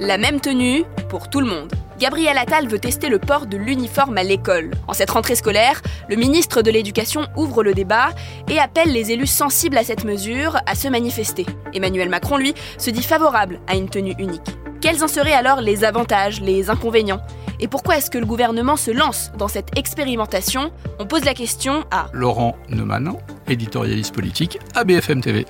La même tenue pour tout le monde. Gabriel Attal veut tester le port de l'uniforme à l'école. En cette rentrée scolaire, le ministre de l'Éducation ouvre le débat et appelle les élus sensibles à cette mesure à se manifester. Emmanuel Macron, lui, se dit favorable à une tenue unique. Quels en seraient alors les avantages, les inconvénients? Et pourquoi est-ce que le gouvernement se lance dans cette expérimentation? On pose la question à Laurent Neumann, éditorialiste politique à BFM TV.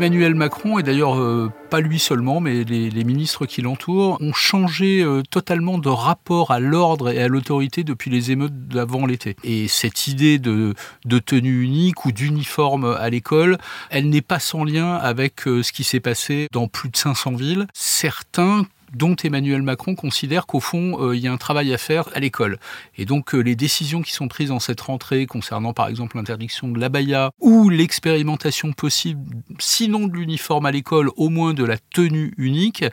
Emmanuel Macron, et d'ailleurs euh, pas lui seulement, mais les, ministres qui l'entourent, ont changé euh, totalement de rapport à l'ordre et à l'autorité depuis les émeutes d'avant l'été. Et cette idée de, tenue unique ou d'uniforme à l'école, elle n'est pas sans lien avec euh, ce qui s'est passé dans plus de 500 villes. Certains dont Emmanuel Macron considère qu'au fond, euh, il y a un travail à faire à l'école. Et donc, euh, les décisions qui sont prises dans cette rentrée concernant, par exemple, l'interdiction de l'abaya ou l'expérimentation possible, sinon de l'uniforme à l'école, au moins de la tenue unique,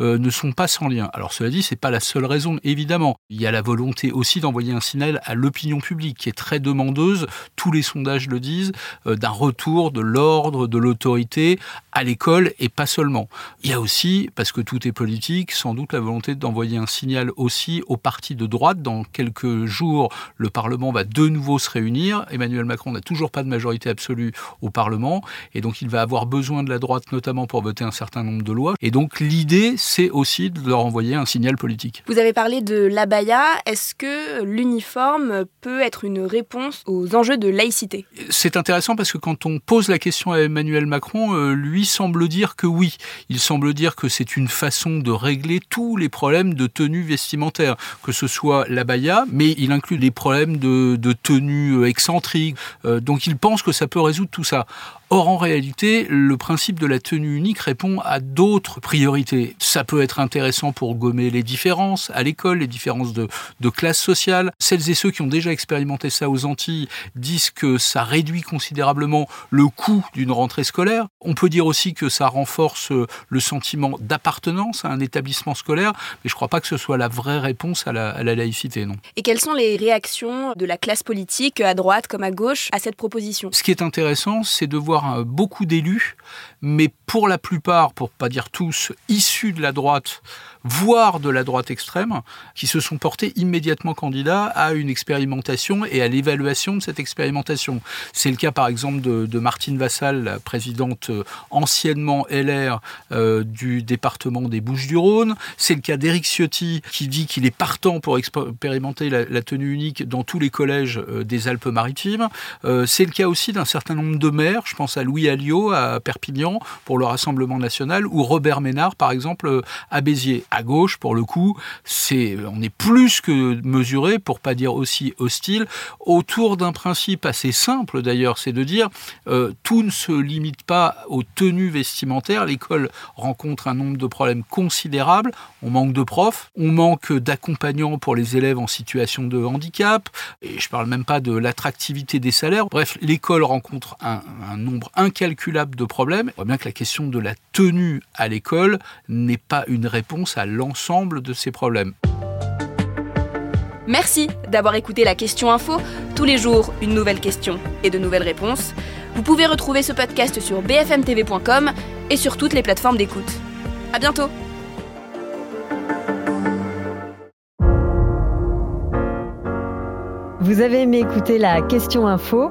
euh, ne sont pas sans lien. Alors, cela dit, c'est pas la seule raison, évidemment. Il y a la volonté aussi d'envoyer un signal à l'opinion publique, qui est très demandeuse, tous les sondages le disent, d'un retour de l'ordre, de l'autorité à l'école et pas seulement. Il y a aussi, parce que tout est politique, sans doute la volonté d'envoyer un signal aussi aux partis de droite. Dans quelques jours, le Parlement va de nouveau se réunir. Emmanuel Macron n'a toujours pas de majorité absolue au Parlement, et donc il va avoir besoin de la droite notamment pour voter un certain nombre de lois. Et donc l'idée, c'est aussi de leur envoyer un signal politique. Vous avez parlé de l'abaya. Est-ce que l'uniforme peut être une réponse aux enjeux de laïcité? C'est intéressant parce que quand on pose la question à Emmanuel Macron, euh, lui semble dire que oui. Il semble dire que c'est une façon de régler tous les problèmes de tenue vestimentaire, que ce soit l'abaya, mais il inclut les problèmes de, de tenue euh, excentrique. Euh, donc il pense que ça peut résoudre tout ça. Or, en réalité, le principe de la tenue unique répond à d'autres priorités. Ça peut être intéressant pour gommer les différences à l'école, les différences de, de classe sociale. Celles et ceux qui ont déjà expérimenté ça aux Antilles disent que ça réduit considérablement le coût d'une rentrée scolaire. On peut dire aussi que ça renforce le sentiment d'appartenance à un établissement scolaire, mais je ne crois pas que ce soit la vraie réponse à la, à la laïcité, non. Et quelles sont les réactions de la classe politique, à droite comme à gauche, à cette proposition? Ce qui est intéressant, c'est de voir euh, beaucoup d'élus, mais pour la plupart, pour pas dire tous, issus de la droite, voire de la droite extrême, qui se sont portés immédiatement candidats à une expérimentation et à l'évaluation de cette expérimentation. C'est le cas par exemple de, Martine Vassal, la présidente euh, anciennement LR euh, du département des Bouches-du-Rhône. C'est le cas d'Éric Ciotti qui dit qu'il est partant pour expérimenter la, tenue unique dans tous les collèges des Alpes-Maritimes. C'est le cas aussi d'un certain nombre de maires, je pense à Louis Alliot à Perpignan pour le Rassemblement national ou Robert Ménard par exemple à Béziers. À gauche, pour le coup, c'est on est plus que mesuré, pour pas dire aussi hostile, autour d'un principe assez simple d'ailleurs, c'est de dire euh, tout ne se limite pas aux tenues vestimentaires. L'école rencontre un nombre de problèmes considérables. On manque de profs, on manque d'accompagnants pour les élèves en situation de handicap, et je parle même pas de l'attractivité des salaires. Bref, l'école rencontre un, un nombre incalculable de problèmes. On voit bien que la question de la tenue à l'école n'est pas une réponse à l'ensemble de ces problèmes. Merci d'avoir écouté la question info. Tous les jours, une nouvelle question et de nouvelles réponses. Vous pouvez retrouver ce podcast sur bfmtv.com et sur toutes les plateformes d'écoute. À bientôt! Vous avez aimé écouter la question info?